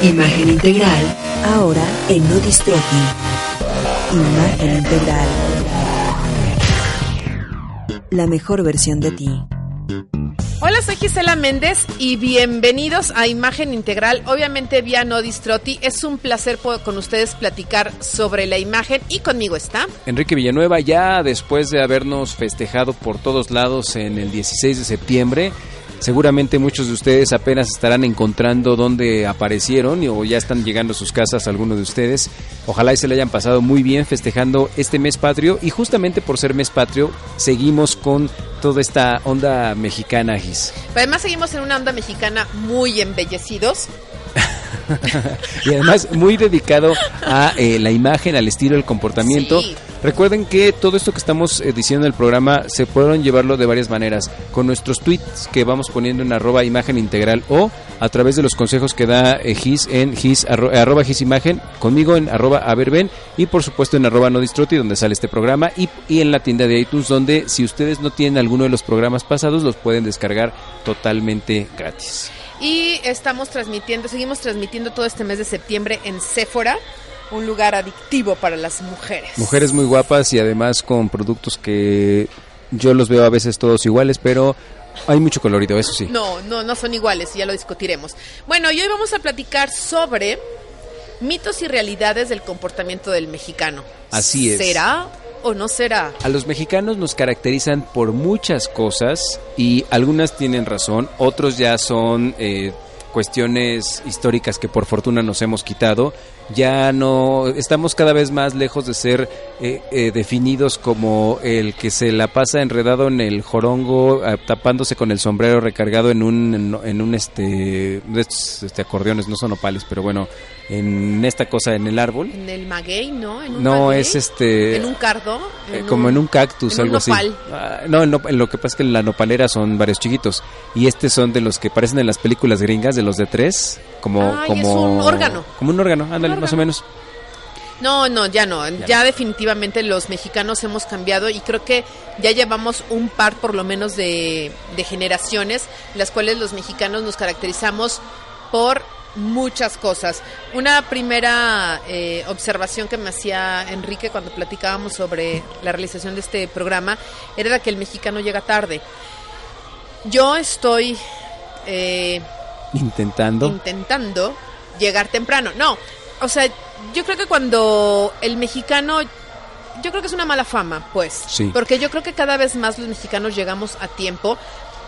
Imagen integral, ahora en Nodistrofi. Imagen integral. La mejor versión de ti. Hola, soy Gisela Méndez y bienvenidos a Imagen Integral, obviamente vía Nodistroti. Es un placer con ustedes platicar sobre la imagen y conmigo está Enrique Villanueva, ya después de habernos festejado por todos lados en el 16 de septiembre, Seguramente muchos de ustedes apenas estarán encontrando dónde aparecieron o ya están llegando a sus casas algunos de ustedes. Ojalá y se le hayan pasado muy bien festejando este mes patrio y justamente por ser mes patrio seguimos con toda esta onda mexicana, Gis. además seguimos en una onda mexicana muy embellecidos. y además muy dedicado a eh, la imagen, al estilo, al comportamiento. Recuerden que todo esto que estamos eh, diciendo en el programa se pueden llevarlo de varias maneras. Con nuestros tweets que vamos poniendo en arroba imagen integral o a través de los consejos que da eh, Gis en Gis, arroba Gis imagen, conmigo en arroba averben y por supuesto en arroba no distroti donde sale este programa y, y en la tienda de iTunes donde si ustedes no tienen alguno de los programas pasados los pueden descargar totalmente gratis. Y estamos transmitiendo, seguimos transmitiendo todo este mes de septiembre en Sephora un lugar adictivo para las mujeres. Mujeres muy guapas y además con productos que yo los veo a veces todos iguales, pero hay mucho colorido, eso sí. No, no, no son iguales, ya lo discutiremos. Bueno, y hoy vamos a platicar sobre mitos y realidades del comportamiento del mexicano. Así es. ¿Será o no será? A los mexicanos nos caracterizan por muchas cosas y algunas tienen razón, otros ya son eh, cuestiones históricas que por fortuna nos hemos quitado ya no estamos cada vez más lejos de ser eh, eh, definidos como el que se la pasa enredado en el jorongo ah, tapándose con el sombrero recargado en un en, un este, este acordeones no son opales pero bueno en esta cosa en el árbol. En el maguey no no es este en un cardo eh, como en un cactus algo así. ah, no en, lo que pasa es que en la nopalera son varios chiquitos. Y este son de los que parecen en las películas gringas de los de tres como como un órgano. como un órgano ándale más o menos. No, no, ya no. Ya, definitivamente los mexicanos hemos cambiado y creo que ya llevamos un par por lo menos de, generaciones, las cuales los mexicanos nos caracterizamos por muchas cosas. Una primera eh, observación que me hacía Enrique cuando platicábamos sobre la realización de este programa era que el mexicano llega tarde. Yo estoy eh, intentando intentando llegar temprano. No, o sea, yo creo que cuando el mexicano yo creo que es una mala fama, pues. Sí. Porque yo creo que cada vez más los mexicanos llegamos a tiempo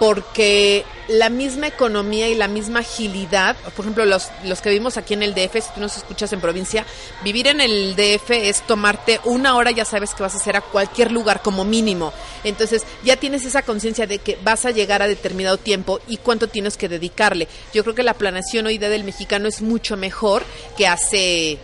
porque la misma economía y la misma agilidad, por ejemplo, los, los que vivimos aquí en el DF, si tú nos escuchas en provincia, vivir en el DF es tomarte una hora, ya sabes que vas a hacer a cualquier lugar como mínimo. Entonces ya tienes esa conciencia de que vas a llegar a determinado tiempo y cuánto tienes que dedicarle. Yo creo que la planeación hoy día del mexicano es mucho mejor que hace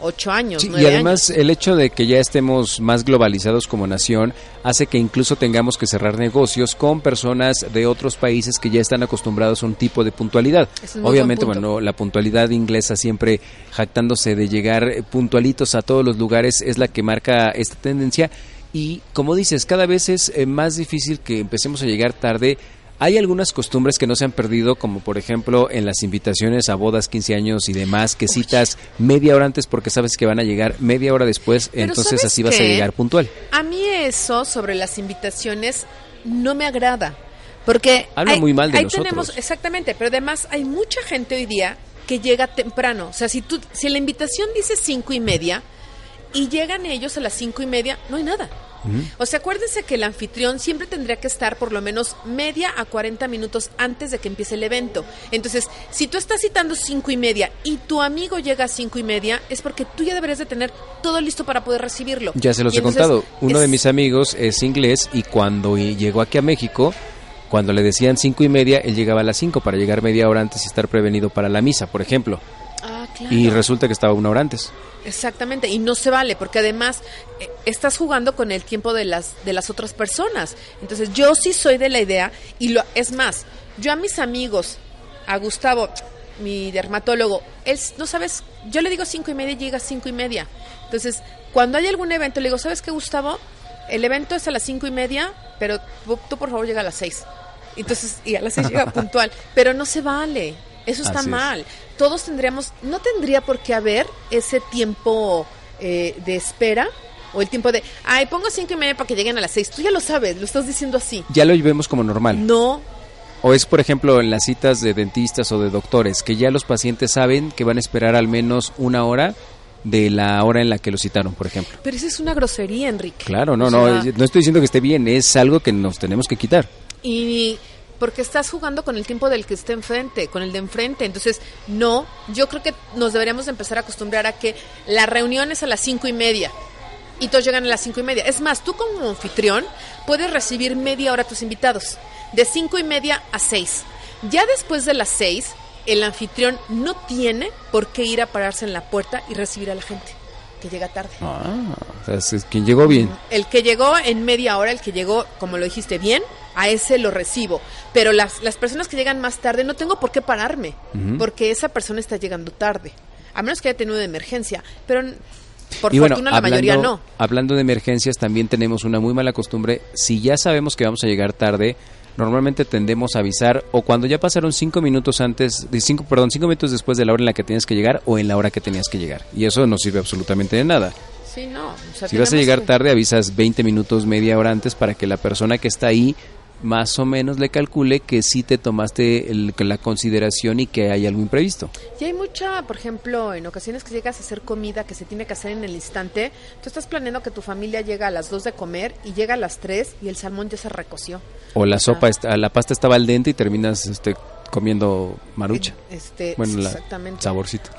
ocho años. y además el hecho de que ya estemos más globalizados como nación hace que incluso tengamos que cerrar negocios con personas de otros países que ya están acostumbrados a un tipo de puntualidad. Obviamente, bueno, la puntualidad inglesa siempre jactándose de llegar puntualitos a todos los lugares es la que marca esta tendencia. Y como dices, cada vez es eh, más difícil que empecemos a llegar tarde hay algunas costumbres que no se han perdido, como por ejemplo en las invitaciones a bodas, 15 años y demás, que citas media hora antes porque sabes que van a llegar media hora después, entonces así vas a llegar puntual. A mí eso sobre las invitaciones no me agrada, porque habla muy mal de ahí nosotros. tenemos exactamente, pero además hay mucha gente hoy día que llega temprano, o sea, si tú si la invitación dice cinco y media y llegan ellos a las cinco y media, no hay nada. O sea, acuérdense que el anfitrión siempre tendría que estar por lo menos media a 40 minutos antes de que empiece el evento. Entonces, si tú estás citando cinco y media y tu amigo llega a cinco y media, es porque tú ya deberías de tener todo listo para poder recibirlo. Ya se los he contado. Uno de mis amigos es inglés y cuando llegó aquí a México, Cuando le decían cinco y media, él llegaba a las cinco para llegar media hora antes y estar prevenido para la misa, por ejemplo. Ah, claro. Y resulta que estaba una hora antes. Exactamente, y no se vale, porque además eh, estás jugando con el tiempo de las, de las otras personas. Entonces, yo sí soy de la idea, y lo es más, yo a mis amigos, a Gustavo, mi dermatólogo, él, no sabes, yo le digo cinco y media y llega cinco y media. Entonces, cuando hay algún evento, le digo, ¿sabes qué, Gustavo? El evento es a las cinco y media, pero tú, tú, por favor llega a las seis. Entonces, y a las seis llega puntual. Pero no se vale. Eso está Así es. mal. Todos tendríamos, no tendría por qué haber ese tiempo eh, de espera o el tiempo de, ay, pongo cinco y media para que lleguen a las seis. Tú ya lo sabes, lo estás diciendo así. Ya lo vemos como normal. No, O es, por ejemplo, en las citas de dentistas o de doctores, que ya los pacientes saben que van a esperar al menos una hora de la hora en la que lo citaron, por ejemplo. pero esa es una grosería, Enrique. Claro, no, O no, no estoy diciendo que esté bien, es algo que nos tenemos que quitar. Y porque estás jugando con el tiempo del que esté enfrente, con el de enfrente. Entonces, no, yo creo que nos deberíamos empezar a acostumbrar a que la reunión es a las cinco y media. Y todos llegan a las cinco y media. Es más, tú como anfitrión puedes recibir media hora a tus invitados. De cinco y media a seis. Ya después de las seis, el anfitrión no tiene por qué ir a pararse en la puerta y recibir a la gente que llega tarde. Ah, o sea, es- es quien llegó bien. El que llegó en media hora, el que llegó, como lo dijiste bien, a ese lo recibo. Pero las, las personas que llegan más tarde, no tengo por qué pararme, porque esa persona está llegando tarde. A menos que haya tenido una emergencia. Pero por y bueno, fortuna la hablando, mayoría no. hablando de emergencias, también tenemos una muy mala costumbre. Si ya sabemos que vamos a llegar tarde, normalmente tendemos a avisar o cuando ya pasaron cinco minutos antes, de cinco, perdón, cinco minutos después de la hora en la que tienes que llegar o en la hora que tenías que llegar. Y eso no sirve absolutamente de nada. Sí, no. o sea, Si vas a llegar tarde, avisas 20 minutos, media hora antes para que la persona que está ahí más o menos le calcule que sí te tomaste el- la consideración y que hay algo imprevisto. Y hay mucha, por ejemplo, en ocasiones que llegas a hacer comida que se tiene que hacer en el instante, tú estás planeando que tu familia llega a las 2 de comer y llega a las 3 y el salmón ya se recoció. O la O sea, sopa, está, la pasta estaba al dente y terminas este, comiendo marucha. Este, Bueno, la exactamente. saborcito.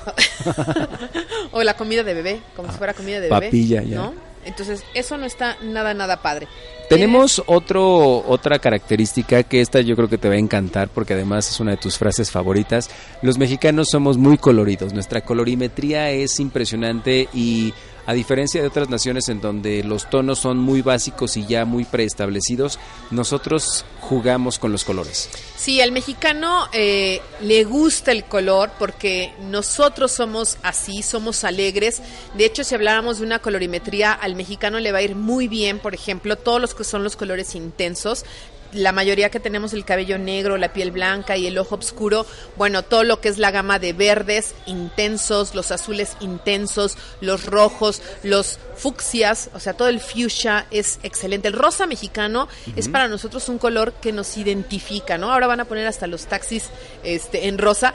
o la comida de bebé, como si fuera comida de bebé. Papilla, ya. ¿no? Entonces, eso no está nada, nada padre. Tenemos otro, otra característica que esta yo creo que te va a encantar porque además es una de tus frases favoritas. Los mexicanos somos muy coloridos, nuestra colorimetría es impresionante y a diferencia de otras naciones en donde los tonos son muy básicos y ya muy preestablecidos, nosotros jugamos con los colores. Sí, al mexicano eh, le gusta el color porque nosotros somos así, somos alegres. De hecho, si habláramos de una colorimetría, al mexicano le va a ir muy bien, por ejemplo, todos los que son los colores intensos. La mayoría que tenemos el cabello negro, la piel blanca y el ojo oscuro, bueno, todo lo que es la gama de verdes intensos, los azules intensos, los rojos, los fucsias, o sea, todo el fuchsia es excelente. El rosa mexicano es para nosotros un color que nos identifica, ¿no? Ahora van a poner hasta los taxis este, en rosa.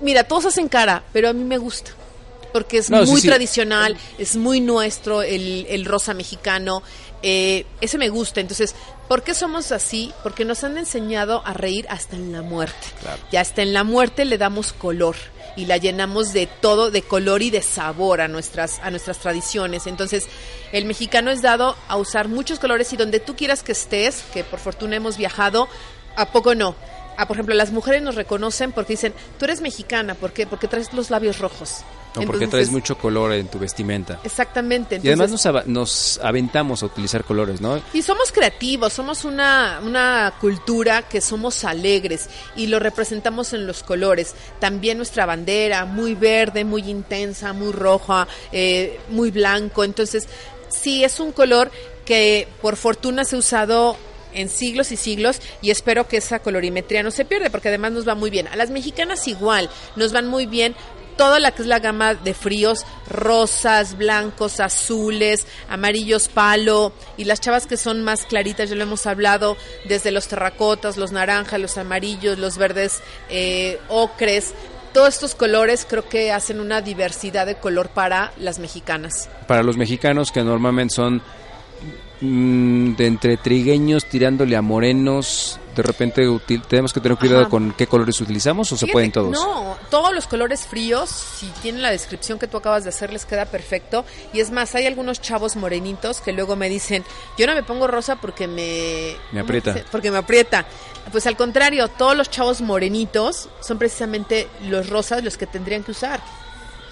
Mira, todos hacen cara, pero a mí me gusta. Porque es No, sí, muy sí. tradicional, es muy nuestro el, el rosa mexicano. eh, ese me gusta. Entonces, ¿por qué somos así? Porque nos han enseñado a reír hasta en la muerte. Claro. Y hasta en la muerte le damos color y la llenamos de todo, de color y de sabor a nuestras, a nuestras tradiciones. Entonces, el mexicano es dado a usar muchos colores y donde tú quieras que estés, que por fortuna hemos viajado, ¿a poco no? Ah, por ejemplo, las mujeres nos reconocen porque dicen, tú eres mexicana, ¿por qué? Porque traes los labios rojos. O porque Entonces, traes mucho color en tu vestimenta. Exactamente. Y además entonces- nos, ava- nos aventamos a utilizar colores, ¿no? Y somos creativos, somos una, una cultura que somos alegres y lo representamos en los colores. También nuestra bandera, muy verde, muy intensa, muy roja, eh, muy blanco. Entonces, sí, es un color que por fortuna se ha usado en siglos y siglos y espero que esa colorimetría no se pierda porque además nos va muy bien. A las mexicanas igual, nos van muy bien toda la que es la gama de fríos, rosas, blancos, azules, amarillos palo y las chavas que son más claritas, ya lo hemos hablado, desde los terracotas, los naranjas, los amarillos, los verdes eh, ocres. Todos estos colores creo que hacen una diversidad de color para las mexicanas. Para los mexicanos que normalmente son mm, de entre trigueños tirándole a morenos, de repente tenemos que tener cuidado con qué colores utilizamos o se pueden todos? No, todos los colores fríos, si tienen la descripción que tú acabas de hacer, les queda perfecto. Y es más, hay algunos chavos morenitos que luego me dicen, yo no me pongo rosa porque me... Me aprieta. Porque me aprieta. Pues al contrario, todos los chavos morenitos son precisamente los rosas los que tendrían que usar.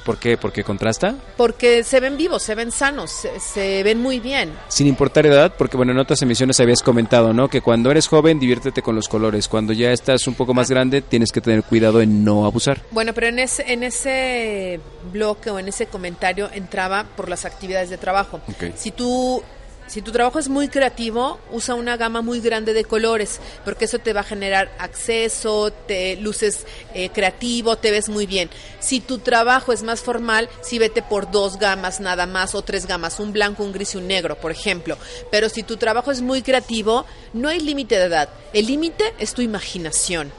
¿Por qué? ¿Porque contrasta? Porque se ven vivos, se ven sanos, se, ven muy bien. Sin importar edad, porque bueno, en otras emisiones habías comentado, ¿no? Que cuando eres joven, diviértete con los colores. Cuando ya estás un poco más grande, tienes que tener cuidado en no abusar. Bueno, pero en ese, en ese bloque o en ese comentario entraba por las actividades de trabajo. Si tú si tu trabajo es muy creativo, usa una gama muy grande de colores, porque eso te va a generar acceso, te luces eh, creativo, te ves muy bien. Si tu trabajo es más formal, sí vete por dos gamas nada más o tres gamas, un blanco, un gris y un negro, por ejemplo. Pero si tu trabajo es muy creativo, no hay límite de edad. El límite es tu imaginación.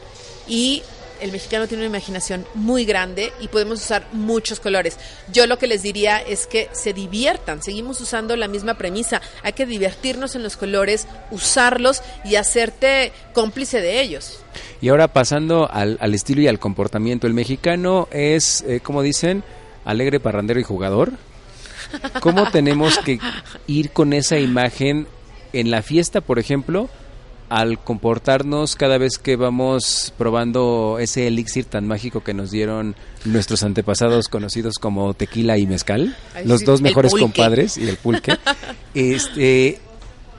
Y el mexicano tiene una imaginación muy grande y podemos usar muchos colores. Yo lo que les diría es que se diviertan, seguimos usando la misma premisa, hay que divertirnos en los colores, usarlos y hacerte cómplice de ellos. Y ahora pasando al, estilo y al comportamiento, el mexicano es, eh, como dicen, alegre, parrandero y jugador. ¿Cómo tenemos que ir con esa imagen en la fiesta, por ejemplo? Al comportarnos cada vez que vamos probando ese elixir tan mágico que nos dieron nuestros antepasados conocidos como tequila y mezcal, los dos mejores compadres y el pulque. este,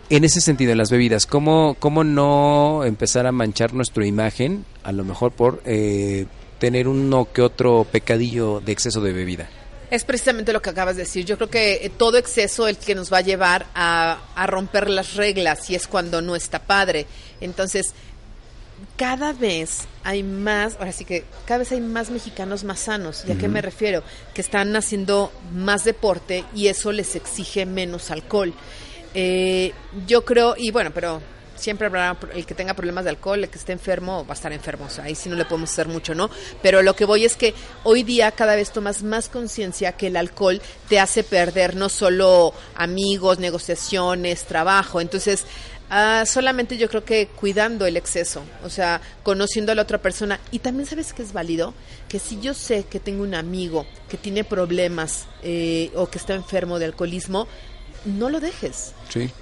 en ese sentido, en las bebidas, ¿cómo, ¿cómo no empezar a manchar nuestra imagen, a lo mejor por eh, tener uno que otro pecadillo de exceso de bebida? Es precisamente lo que acabas de decir. Yo creo que eh, todo exceso es el que nos va a llevar a, romper las reglas y es cuando no está padre. Entonces, cada vez hay más, ahora sí que cada vez hay más mexicanos más sanos. ¿Y a qué me refiero? Que están haciendo más deporte y eso les exige menos alcohol. Eh, yo creo, y bueno, pero siempre habrá el que tenga problemas de alcohol, el que esté enfermo va a estar enfermo, o sea, ahí sí no le podemos hacer mucho, ¿no? Pero lo que voy es que hoy día cada vez tomas más conciencia que el alcohol te hace perder no solo amigos, negociaciones, trabajo, entonces ah, solamente yo creo que cuidando el exceso, o sea, conociendo a la otra persona. Y también sabes que es válido, que si yo sé que tengo un amigo que tiene problemas eh, o que está enfermo de alcoholismo, no lo dejes.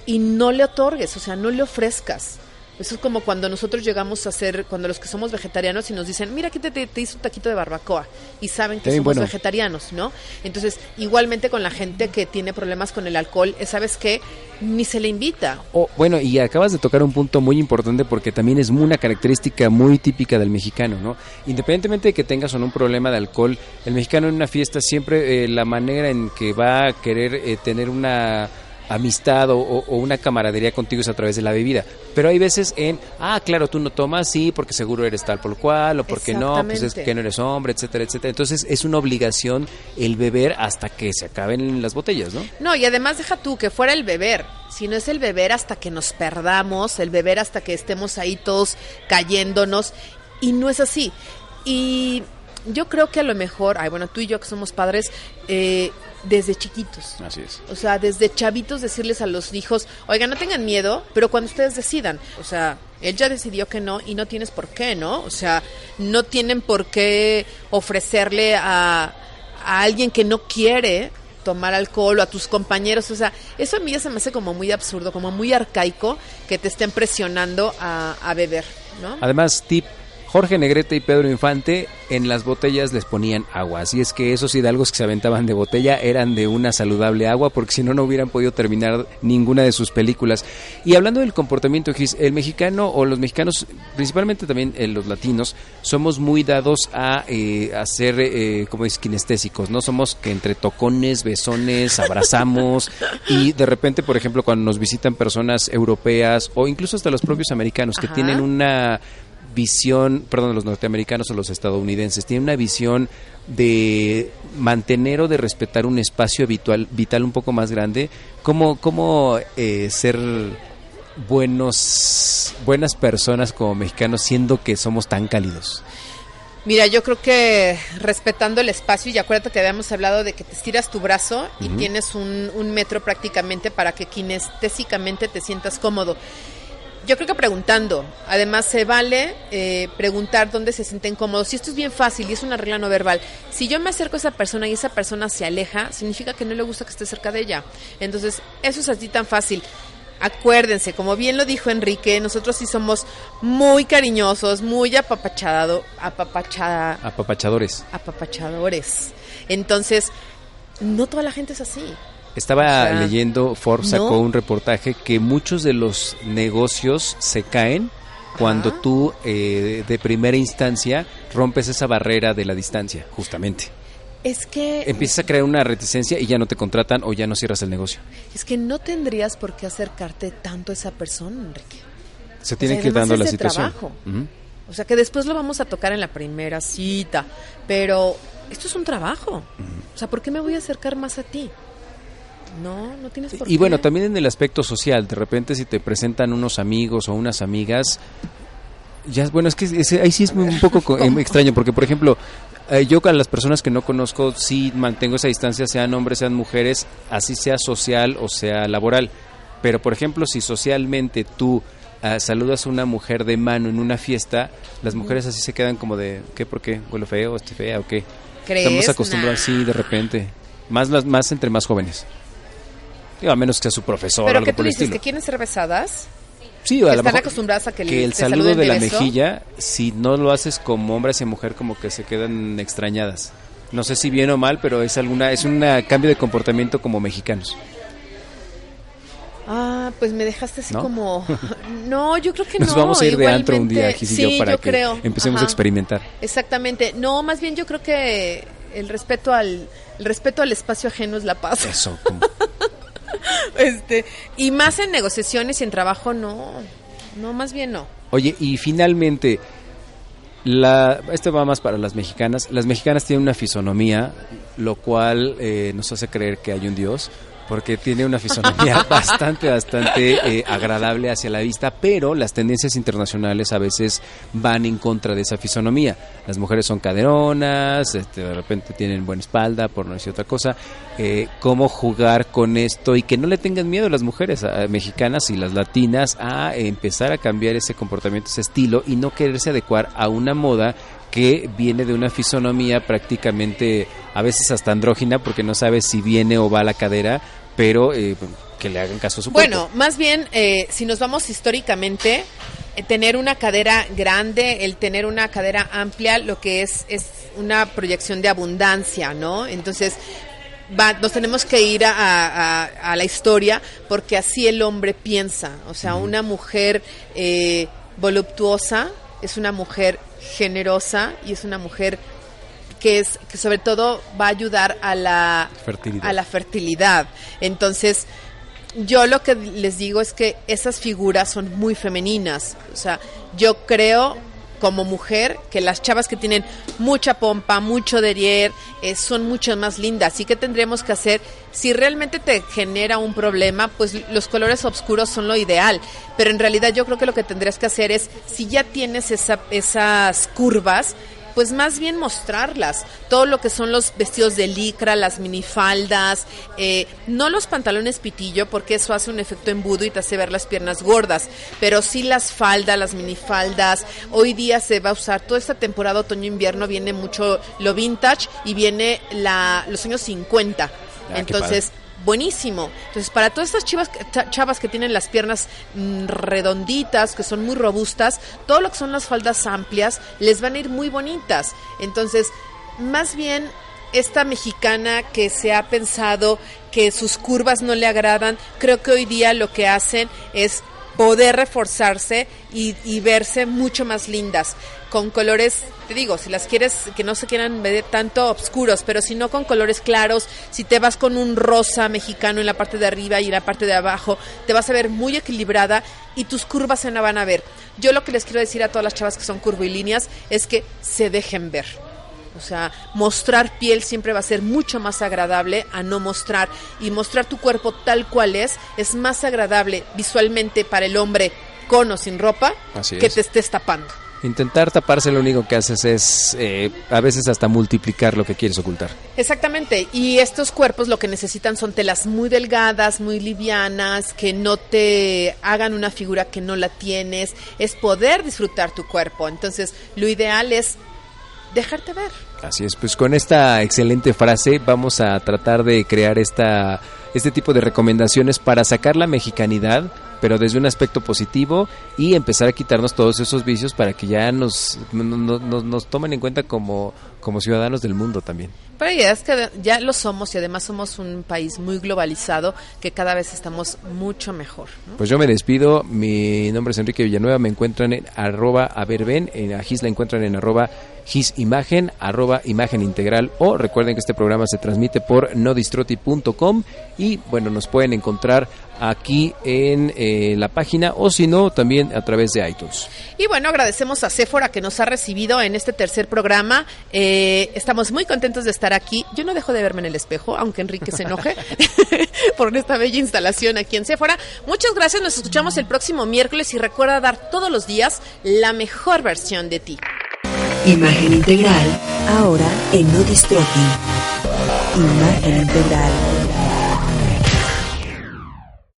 Y no le otorgues, o sea, no le ofrezcas. Eso es como cuando nosotros llegamos a ser, cuando los que somos vegetarianos y nos dicen, mira, aquí te, te, hizo un taquito de barbacoa. Y saben que somos vegetarianos, ¿no? Entonces, igualmente con la gente que tiene problemas con el alcohol, ¿sabes qué? Ni se le invita. Oh, bueno, y acabas de tocar un punto muy importante porque también es una característica muy típica del mexicano, ¿no? Independientemente de que tengas o no un problema de alcohol, el mexicano en una fiesta siempre eh, la manera en que va a querer eh, tener una amistad o, una camaradería contigo es a través de la bebida. Pero hay veces en, ah, claro, tú no tomas, sí, porque seguro eres tal por cual, o porque no, pues es que no eres hombre, etcétera, etcétera. Entonces es una obligación el beber hasta que se acaben las botellas, ¿no? No, y además deja tú que fuera el beber, si no es el beber hasta que nos perdamos, el beber hasta que estemos ahí todos cayéndonos, y no es así. Y yo creo que a lo mejor, ay, bueno, tú y yo que somos padres, eh, desde chiquitos. Así es. O sea, desde chavitos decirles a los hijos, oiga, no tengan miedo, pero cuando ustedes decidan, o sea, él ya decidió que no y no tienes por qué, ¿no? O sea, no tienen por qué ofrecerle a, a alguien que no quiere tomar alcohol o a tus compañeros, o sea, eso a mí ya se me hace como muy absurdo, como muy arcaico que te estén presionando a, a beber, ¿no? Además, tip Jorge Negrete y Pedro Infante en las botellas les ponían agua. Así es que esos hidalgos que se aventaban de botella eran de una saludable agua porque si no, no hubieran podido terminar ninguna de sus películas. Y hablando del comportamiento, el mexicano o los mexicanos, principalmente también eh, los latinos, somos muy dados a, eh, ser, eh, como es, kinestésicos, ¿no? Somos que entre tocones, besones, abrazamos y de repente, por ejemplo, cuando nos visitan personas europeas o incluso hasta los propios americanos que tienen una visión, perdón, los norteamericanos o los estadounidenses, tienen una visión de mantener o de respetar un espacio vital, vital un poco más grande, cómo, cómo eh, ser buenos, buenas personas como mexicanos siendo que somos tan cálidos. Mira, yo creo que respetando el espacio, y acuérdate que habíamos hablado de que te estiras tu brazo y tienes un, un metro prácticamente para que kinestésicamente te sientas cómodo yo creo que preguntando. Además, se vale eh, preguntar dónde se sienten cómodos. Si esto es bien fácil y es una regla no verbal, si yo me acerco a esa persona y esa persona se aleja, significa que no le gusta que esté cerca de ella. Entonces, eso es así tan fácil. Acuérdense, como bien lo dijo Enrique, nosotros sí somos muy cariñosos, muy apapachado, apapachada, apapachadores. Apapachadores. Entonces, no toda la gente es así. Estaba leyendo, Forbes sacó un reportaje que muchos de los negocios se caen cuando tú eh, de primera instancia rompes esa barrera de la distancia, justamente. Es que... Empiezas a crear una reticencia y ya no te contratan o ya no cierras el negocio. Es que no tendrías por qué acercarte tanto a esa persona, Enrique. Se tiene que ir dando la situación. O sea que después lo vamos a tocar en la primera cita, pero esto es un trabajo. O sea, ¿por qué me voy a acercar más a ti? No, no tienes por y bueno, también en el aspecto social, de repente si te presentan unos amigos o unas amigas, ya, bueno, es que ahí sí es un poco extraño, porque por ejemplo, eh, yo con las personas que no conozco sí mantengo esa distancia, sean hombres, sean mujeres, así sea social o sea laboral. Pero por ejemplo, si socialmente tú ah, saludas a una mujer de mano en una fiesta, las mujeres así se quedan como de, ¿qué? ¿Por qué? ¿Huele feo? ¿Estoy fea o qué? Estamos acostumbrados así de repente. Más, más entre más jóvenes a menos que sea su profesor ¿Pero algo que tú dices? ¿Que quieren ser besadas? Sí, a están acostumbradas a que, que el saludo de, la mejilla, si no lo haces como hombre hacia mujer, como que se quedan extrañadas. No sé si bien o mal, pero es alguna es un cambio de comportamiento como mexicanos. Ah, pues me dejaste así como... No, yo creo que no. Nos vamos a ir de antro un día, sí, para que empecemos a experimentar. Exactamente. No, más bien yo creo que el respeto al el respeto al espacio ajeno es la paz. Eso. este, y más en negociaciones y en trabajo, no. No, más bien no. Oye, y finalmente, la, este va más para las mexicanas. Las mexicanas tienen una fisonomía, lo cual eh, nos hace creer que hay un Dios porque tiene una fisonomía bastante, bastante eh, agradable hacia la vista, pero las tendencias internacionales a veces van en contra de esa fisonomía. Las mujeres son caderonas, este, de repente tienen buena espalda, por no decir otra cosa. Eh, ¿Cómo jugar con esto y que no le tengan miedo las mujeres mexicanas y las latinas a empezar a cambiar ese comportamiento, ese estilo y no quererse adecuar a una moda que viene de una fisonomía prácticamente a veces hasta andrógina porque no sabe si viene o va a la cadera, pero eh, que le hagan caso a su Bueno, más bien, eh, si nos vamos históricamente, eh, tener una cadera grande, el tener una cadera amplia, lo que es es una proyección de abundancia, ¿no? Entonces, Va, nos tenemos que ir a, a, la historia porque así el hombre piensa. O sea, una mujer voluptuosa es una mujer generosa y es una mujer que es que sobre todo va a ayudar a la fertilidad. a la fertilidad. Entonces, yo lo que les digo es que esas figuras son muy femeninas. O sea, yo creo como mujer que las chavas que tienen mucha pompa, mucho derrier, eh, son mucho más lindas. ¿Y qué tendremos que hacer? Si realmente te genera un problema, pues los colores oscuros son lo ideal. Pero en realidad yo creo que lo que tendrías que hacer es, si ya tienes esa, esas curvas, pues más bien mostrarlas. Todo lo que son los vestidos de licra, las minifaldas, eh, no los pantalones pitillo, porque eso hace un efecto embudo y te hace ver las piernas gordas, pero sí las faldas, las minifaldas. Hoy día se va a usar, toda esta temporada otoño-invierno viene mucho lo vintage y viene la, los años 50. Ah, Entonces, buenísimo. Entonces, para todas estas chivas, chavas que tienen las piernas mm, redonditas, que son muy robustas, todo lo que son las faldas amplias, les van a ir muy bonitas. Entonces, más bien esta mexicana que se ha pensado que sus curvas no le agradan, creo que hoy día lo que hacen es poder reforzarse y, verse mucho más lindas con colores, te digo, si las quieres que no se quieran ver tanto oscuros, pero si no con colores claros, si te vas con un rosa mexicano en la parte de arriba y en la parte de abajo, te vas a ver muy equilibrada y tus curvas se no van a ver. Yo lo que les quiero decir a todas las chavas que son curvilíneas es que se dejen ver o sea, mostrar piel siempre va a ser mucho más agradable a no mostrar. Y mostrar tu cuerpo tal cual es es más agradable visualmente para el hombre con o sin ropa que te estés tapando. Intentar taparse lo único que haces es eh, a veces hasta multiplicar lo que quieres ocultar. Exactamente, y estos cuerpos lo que necesitan son telas muy delgadas, muy livianas, que no te hagan una figura que no la tienes, es poder disfrutar tu cuerpo. Entonces, lo ideal es dejarte ver. Así es, pues con esta excelente frase vamos a tratar de crear esta, este tipo de recomendaciones para sacar la mexicanidad pero desde un aspecto positivo y empezar a quitarnos todos esos vicios para que ya nos, nos, nos tomen en cuenta como, como ciudadanos del mundo también. Pero ya es que ya lo somos y además somos un país muy globalizado que cada vez estamos mucho mejor. Pues yo me despido, mi nombre es Enrique Villanueva, me encuentran en arroba averben, en Agis la encuentran en arroba gisimagen, arroba imagen integral o recuerden que este programa se transmite por nodistroti.com y bueno, nos pueden encontrar aquí en eh, la página o si no, también a través de iTunes. Y bueno, agradecemos a Sephora que nos ha recibido en este tercer programa. Eh, estamos muy contentos de estar aquí. Yo no dejo de verme en el espejo, aunque Enrique se enoje por esta bella instalación aquí en Sephora. Muchas gracias, nos escuchamos el próximo miércoles y recuerda dar todos los días la mejor versión de ti. Imagen integral, ahora en No Imagen integral.